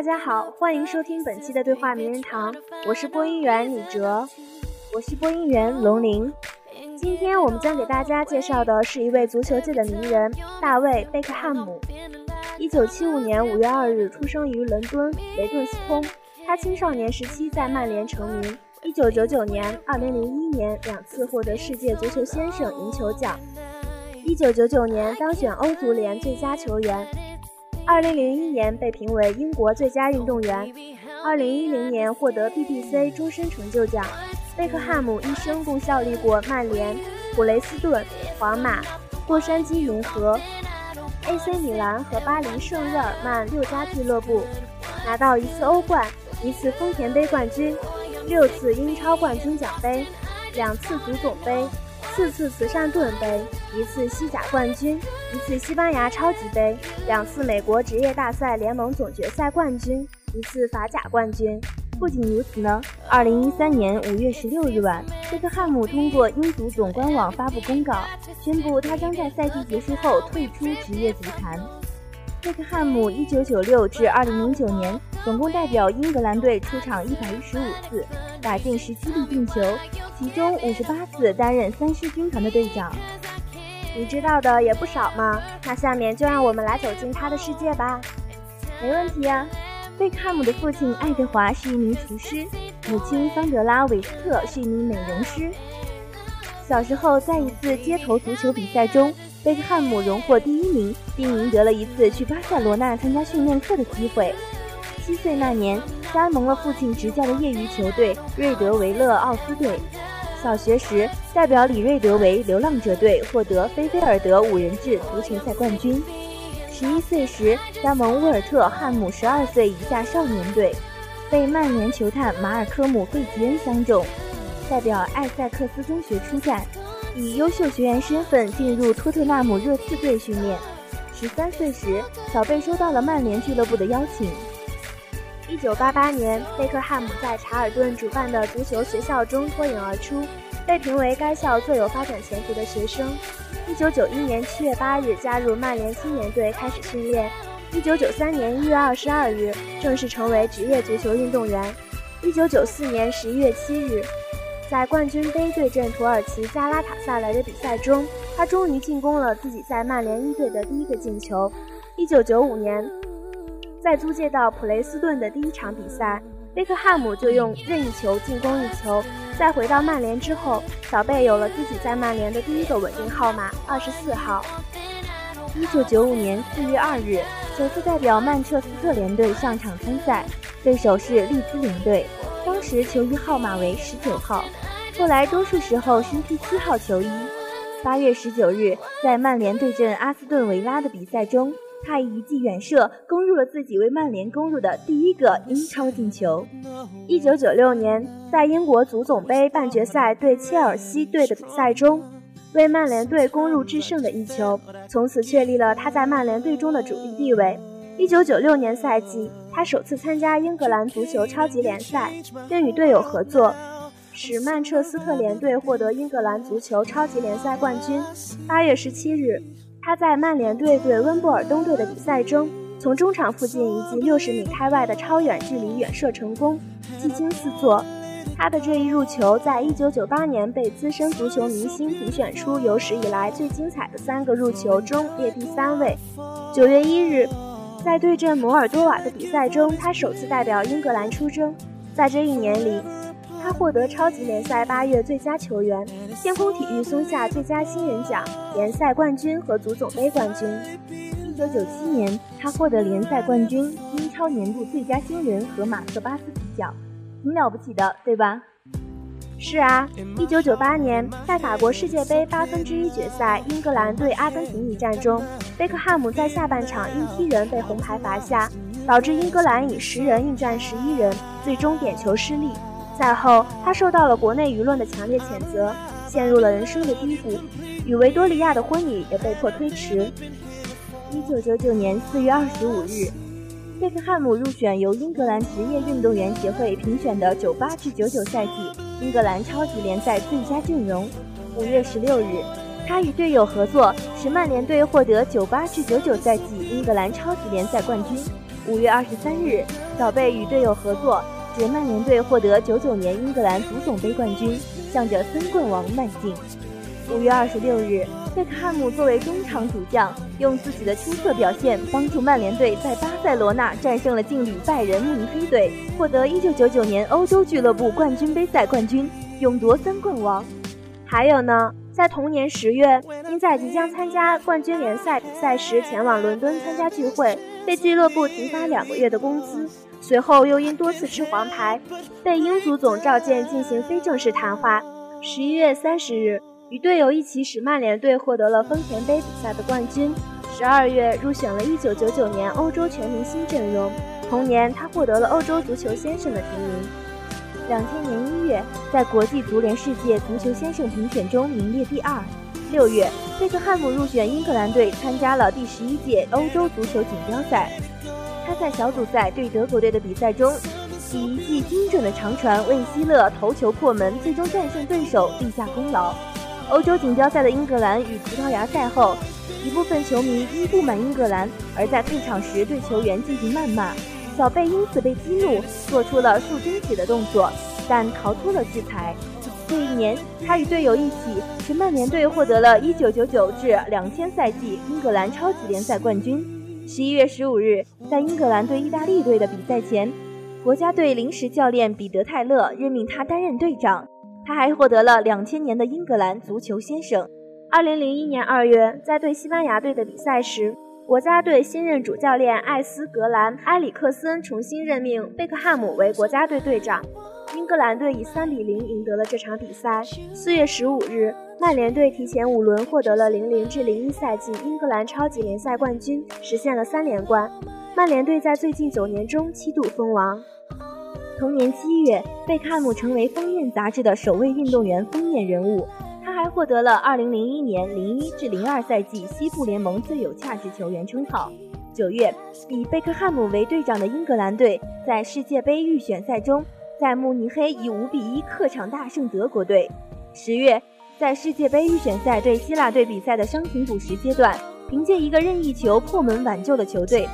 大家好，欢迎收听本期的对话名人堂，我是播音员李哲，我是播音员龙鳞。今天我们将给大家介绍的是一位足球界的名人大卫贝克汉姆。一九七五年五月二日出生于伦敦雷顿斯通，他青少年时期在曼联成名。一九九九年、二零零一年两次获得世界足球先生银球奖。一九九九年当选欧足联最佳球员。二零零一年被评为英国最佳运动员。二零一零年获得 BBC 终身成就奖。贝克汉姆一生共效力过曼联、普雷斯顿、皇马、洛杉矶银河、AC 米兰和巴黎圣日耳曼六家俱乐部，拿到一次欧冠，一次丰田杯冠军。六次英超冠军奖杯，两次足总杯，四次慈善盾杯，一次西甲冠军，一次西班牙超级杯，两次美国职业大赛联盟总决赛冠军，一次法甲冠军。不仅如此呢，二零一三年五月十六日晚，贝克汉姆通过英足总官网发布公告，宣布他将在赛季结束后退出职业足坛。贝克汉姆一九九六至二零零九年。总共代表英格兰队出场一百一十五次，打进十七粒进球，其中五十八次担任三狮军团的队长。你知道的也不少嘛，那下面就让我们来走进他的世界吧。没问题呀。贝克汉姆的父亲爱德华是一名厨师，母亲桑德拉·韦斯特是一名美容师。小时候，在一次街头足球比赛中，贝克汉姆荣获第一名，并赢得了一次去巴塞罗那参加训练课的机会。七岁那年，加盟了父亲执教的业余球队瑞德维勒奥斯队。小学时，代表李瑞德为流浪者队获得菲菲尔德五人制足球赛冠军。十一岁时，加盟沃尔特汉姆十二岁以下少年队，被曼联球探马尔科姆费吉恩相中，代表艾塞克斯中学出战，以优秀学员身份进入托特纳姆热刺队训练。十三岁时，小贝收到了曼联俱乐部的邀请。一九八八年，贝克汉姆在查尔顿主办的足球学校中脱颖而出，被评为该校最有发展前途的学生。一九九一年七月八日加入曼联青年队开始训练。一九九三年一月二十二日正式成为职业足球运动员。一九九四年十一月七日，在冠军杯对阵土耳其加拉塔萨雷的比赛中，他终于进攻了自己在曼联一队的第一个进球。一九九五年。在租借到普雷斯顿的第一场比赛，贝克汉姆就用任意球进攻一球。在回到曼联之后，小贝有了自己在曼联的第一个稳定号码——二十四号。一九九五年四月二日，首次代表曼彻斯特联队上场参赛，对手是利兹联队，当时球衣号码为十九号，后来多数时候身披七号球衣。八月十九日，在曼联对阵阿斯顿维拉的比赛中。他以一记远射攻入了自己为曼联攻入的第一个英超进球。一九九六年，在英国足总杯半决赛对切尔西队的比赛中，为曼联队攻入制胜的一球，从此确立了他在曼联队中的主力地位。一九九六年赛季，他首次参加英格兰足球超级联赛，并与队友合作，使曼彻斯特联队获得英格兰足球超级联赛冠军。八月十七日。他在曼联队对温布尔登队的比赛中，从中场附近一记六十米开外的超远距离远射成功，技惊四座。他的这一入球，在一九九八年被资深足球明星评选出有史以来最精彩的三个入球中列第三位。九月一日，在对阵摩尔多瓦的比赛中，他首次代表英格兰出征。在这一年里，他获得超级联赛八月最佳球员、天空体育松下最佳新人奖、联赛冠军和足总杯冠军。一九九七年，他获得联赛冠军、英超年度最佳新人和马克巴斯奖，挺了不起的，对吧？是啊，一九九八年在法国世界杯八分之一决赛英格兰对阿根廷一战中，贝克汉姆在下半场因踢人被红牌罚下，导致英格兰以十人应战十一人，最终点球失利。赛后，他受到了国内舆论的强烈谴责，陷入了人生的低谷，与维多利亚的婚礼也被迫推迟。一九九九年四月二十五日，贝克汉姆入选由英格兰职业运动员协会评选的九八至九九赛季英格兰超级联赛最佳阵容。五月十六日，他与队友合作，使曼联队获得九八至九九赛季英格兰超级联赛冠军。五月二十三日，小贝与队友合作，使曼联队获得九九年英格兰足总杯冠军，向着三冠王迈进。五月二十六日，贝克汉姆作为中场主将，用自己的出色表现帮助曼联队在巴塞罗那战胜了劲旅拜仁慕尼黑队，获得一九九九年欧洲俱乐部冠军杯赛冠军，勇夺三冠王。还有呢，在同年十月，因在即将参加冠军联赛比赛时前往伦敦参加聚会，被俱乐部停发两个月的工资。随后又因多次吃黄牌，被英足总召见进行非正式谈话。十一月三十日。与队友一起使曼联队获得了丰田杯比赛的冠军。十二月入选了1999年欧洲全明星阵容，同年他获得了欧洲足球先生的提名。两千年一月，在国际足联世界足球先生评选中名列第二。六月，贝克汉姆入选英格兰队，参加了第十一届欧洲足球锦标赛。在小组赛对德国队的比赛中，以一记精准的长传为希勒头球破门，最终战胜对手，立下功劳。欧洲锦标赛的英格兰与葡萄牙赛后，一部分球迷因不满英格兰而在退场时对球员进行谩骂，小贝因此被激怒，做出了竖中指的动作，但逃脱了制裁。这一年，他与队友一起使曼联队获得了1999至2000赛季英格兰超级联赛冠军。11月15日，在英格兰对意大利队的比赛前，国家队临时教练彼得·泰勒任命他担任队长。他还获得了两千年的英格兰足球先生。二零零一年二月，在对西班牙队的比赛时，国家队新任主教练艾斯格兰埃里克森重新任命贝克汉姆为国家队队长。英格兰队以三比零赢得了这场比赛。四月十五日，曼联队提前五轮获得了零零至零一赛季英格兰超级联赛冠军，实现了三连冠。曼联队在最近九年中七度封王。同年七月，贝克汉姆成为《封面》杂志的首位运动员封面人物。他还获得了2001年01至02赛季西部联盟最有价值球员称号。九月，以贝克汉姆为队长的英格兰队在世界杯预选赛中，在慕尼黑以5比1客场大胜德国队。十月，在世界杯预选赛对希腊队比赛的伤停补时阶段，凭借一个任意球破门挽救了球队。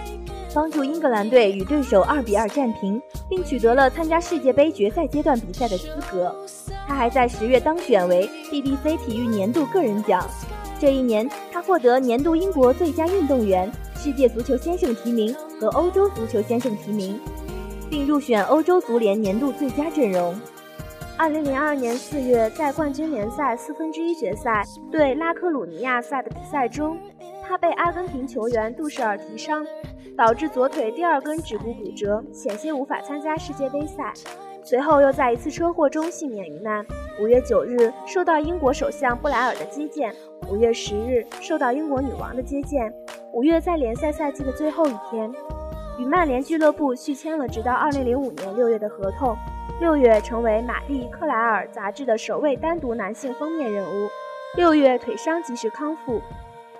帮助英格兰队与对手二比二战平，并取得了参加世界杯决赛阶段比赛的资格。他还在十月当选为 BBC 体育年度个人奖。这一年，他获得年度英国最佳运动员、世界足球先生提名和欧洲足球先生提名，并入选欧洲足联年度最佳阵容。二零零二年四月，在冠军联赛四分之一决赛对拉科鲁尼亚赛的比赛中，他被阿根廷球员杜舍尔踢伤。导致左腿第二根指骨骨折，险些无法参加世界杯赛。随后又在一次车祸中幸免于难。五月九日受到英国首相布莱尔的接见，五月十日受到英国女王的接见。五月在联赛赛季的最后一天，与曼联俱乐部续签了直到二零零五年六月的合同。六月成为《玛丽克莱尔》杂志的首位单独男性封面人物。六月腿伤及时康复，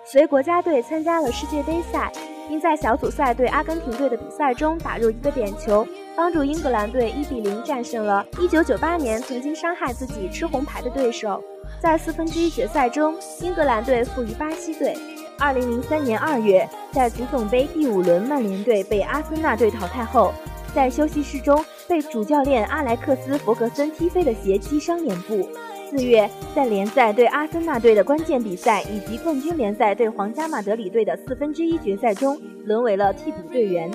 随国家队参加了世界杯赛。并在小组赛对阿根廷队的比赛中打入一个点球，帮助英格兰队1比0战胜了1998年曾经伤害自己吃红牌的对手。在四分之一决赛中，英格兰队负于巴西队。2003年2月，在足总杯第五轮，曼联队被阿森纳队淘汰后，在休息室中被主教练阿莱克斯·弗格森踢飞的鞋击伤脸部。四月，在联赛对阿森纳队的关键比赛，以及冠军联赛对皇家马德里队的四分之一决赛中，沦为了替补队员。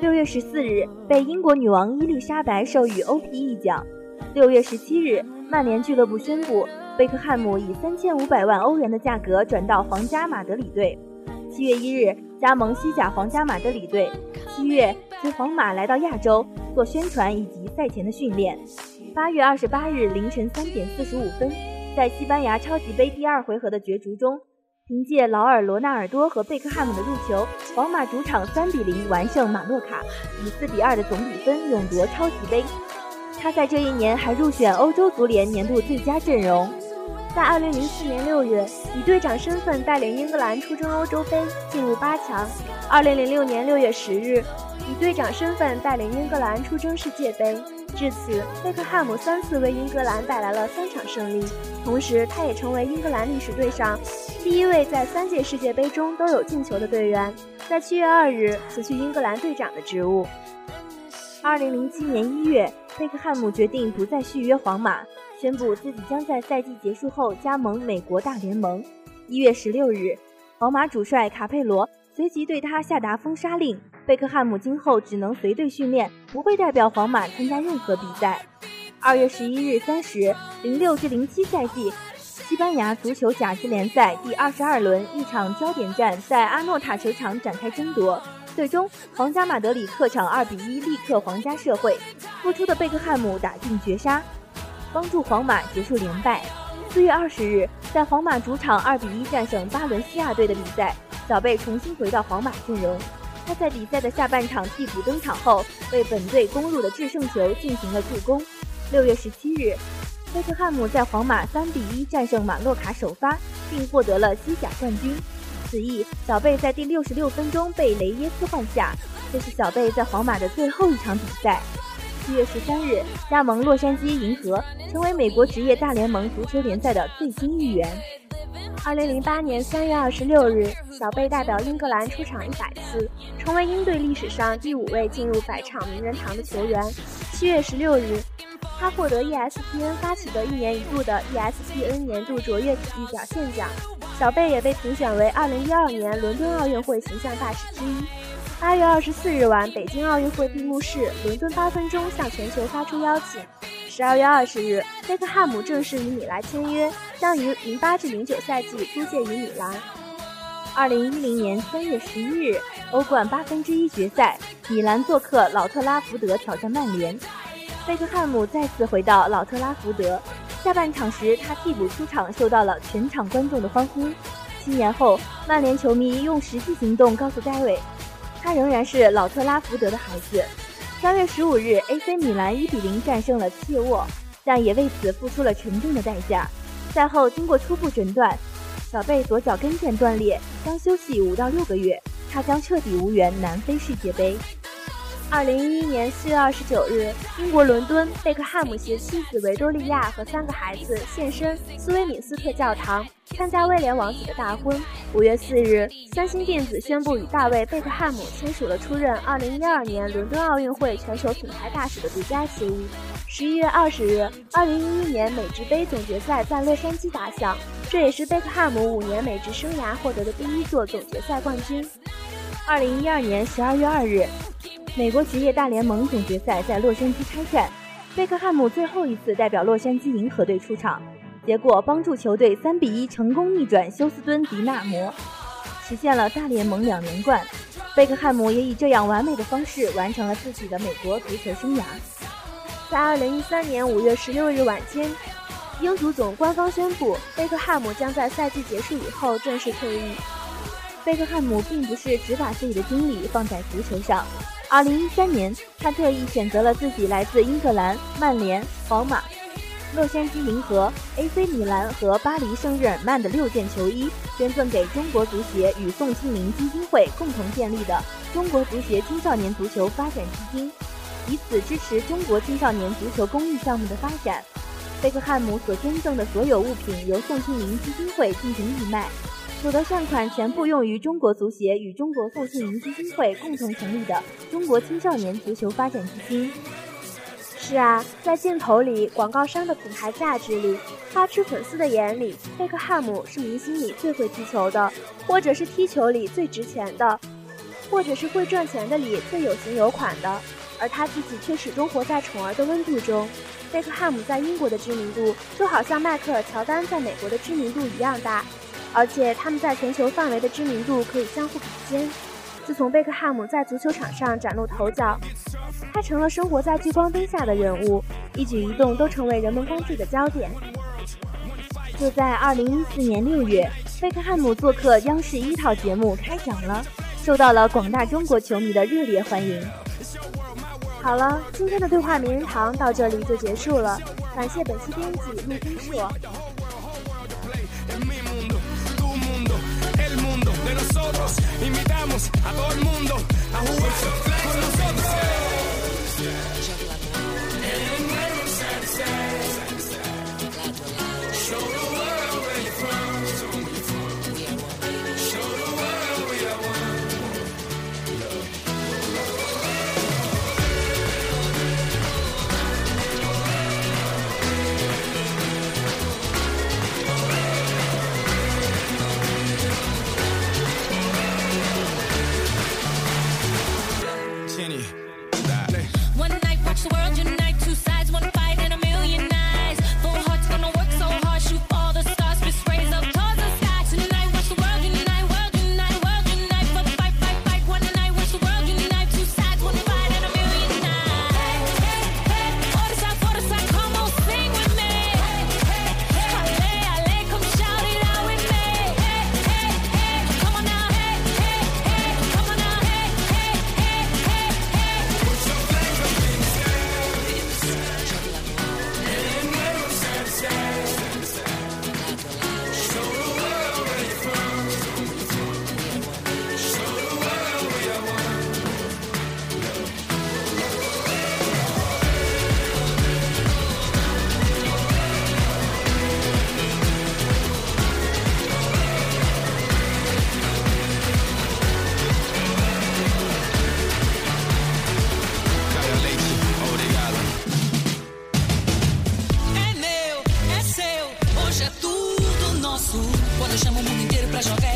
六月十四日，被英国女王伊丽莎白授予 OPE 奖。六月十七日，曼联俱乐部宣布，贝克汉姆以三千五百万欧元的价格转到皇家马德里队。七月一日，加盟西甲皇家马德里队。七月，自皇马来到亚洲做宣传以及赛前的训练。八月二十八日凌晨三点四十五分，在西班牙超级杯第二回合的角逐中，凭借劳尔·罗纳尔多和贝克汉姆的入球，皇马主场三比零完胜马洛卡，以四比二的总比分勇夺超级杯。他在这一年还入选欧洲足联年度最佳阵容。在二零零四年六月，以队长身份带领英格兰出征欧洲杯，进入八强。二零零六年六月十日，以队长身份带领英格兰出征世界杯。至此，贝克汉姆三次为英格兰带来了三场胜利，同时他也成为英格兰历史队上第一位在三届世界杯中都有进球的队员。在七月二日辞去英格兰队长的职务。二零零七年一月，贝克汉姆决定不再续约皇马，宣布自己将在赛季结束后加盟美国大联盟。一月十六日，皇马主帅卡佩罗随即对他下达封杀令，贝克汉姆今后只能随队训练，不会代表皇马参加任何比赛。二月十一日三时，零六至零七赛季西班牙足球甲级联赛第二十二轮一场焦点战在阿诺塔球场展开争夺。最终，皇家马德里客场二比一力克皇家社会，复出的贝克汉姆打进绝杀，帮助皇马结束连败。四月二十日，在皇马主场二比一战胜巴伦西亚队的比赛，小贝重新回到皇马阵容。他在比赛的下半场替补登场后，为本队攻入的制胜球进行了助攻。六月十七日，贝克汉姆在皇马三比一战胜马洛卡首发，并获得了西甲冠军。此役，小贝在第六十六分钟被雷耶斯换下，这是小贝在皇马的最后一场比赛。七月十三日，加盟洛杉矶银河，成为美国职业大联盟足球联赛的最新一员。二零零八年三月二十六日，小贝代表英格兰出场一百次，成为英队历史上第五位进入百场名人堂的球员。七月十六日。他获得 ESPN 发起的一年一度的 ESPN 年度卓越体育表现奖，小贝也被评选为2012年伦敦奥运会形象大使之一。8月24日晚，北京奥运会闭幕式，伦敦八分钟向全球发出邀请。12月20日，贝克汉姆正式与米兰签约，将于08至09赛季租借于米兰。2010年3月11日，欧冠八分之一决赛，米兰做客老特拉福德挑战曼联。贝克汉姆再次回到老特拉福德，下半场时他替补出场，受到了全场观众的欢呼。七年后，曼联球迷用实际行动告诉戴维，他仍然是老特拉福德的孩子。三月十五日，AC 米兰一比零战胜了切沃，但也为此付出了沉重的代价。赛后，经过初步诊断，小贝左脚跟腱断裂，将休息五到六个月，他将彻底无缘南非世界杯。二零一一年四月二十九日，英国伦敦，贝克汉姆携妻子维多利亚和三个孩子现身斯威敏斯特教堂，参加威廉王子的大婚。五月四日，三星电子宣布与大卫·贝克汉姆签署了出任二零一二年伦敦奥运会全球品牌大使的独家协议。十一月二十日，二零一一年美职杯总决赛在洛杉矶打响，这也是贝克汉姆五年美职生涯获得的第一座总决赛冠军。二零一二年十二月二日。美国职业大联盟总决赛在洛杉矶开战，贝克汉姆最后一次代表洛杉矶银河队出场，结果帮助球队三比一成功逆转休斯敦迪纳摩，实现了大联盟两连冠。贝克汉姆也以这样完美的方式完成了自己的美国足球生涯。在二零一三年五月十六日晚间，英足总官方宣布，贝克汉姆将在赛季结束以后正式退役。贝克汉姆并不是只把自己的精力放在足球上。二零一三年，他特意选择了自己来自英格兰、曼联、皇马、洛杉矶银河、AC 米兰和巴黎圣日耳曼的六件球衣，捐赠给中国足协与宋庆龄基金会共同建立的中国足协青少年足球发展基金，以此支持中国青少年足球公益项目的发展。贝克汉姆所捐赠的所有物品由宋庆龄基金会进行义卖。所得善款全部用于中国足协与中国宋庆龄基金会共同成立的中国青少年足球发展基金。是啊，在镜头里，广告商的品牌价值里，花痴粉丝的眼里，贝克汉姆是明星里最会踢球的，或者是踢球里最值钱的，或者是会赚钱的里最有型有款的，而他自己却始终活在宠儿的温度中。贝克汉姆在英国的知名度，就好像迈克尔乔丹在美国的知名度一样大。而且他们在全球范围的知名度可以相互比肩。自从贝克汉姆在足球场上崭露头角，他成了生活在聚光灯下的人物，一举一动都成为人们关注的焦点。就在2014年6月，贝克汉姆做客央视一套节目开讲了，受到了广大中国球迷的热烈欢迎。好了，今天的对话名人堂到这里就结束了，感谢本期编辑陆金硕。Eu chamo o mundo inteiro pra jogar.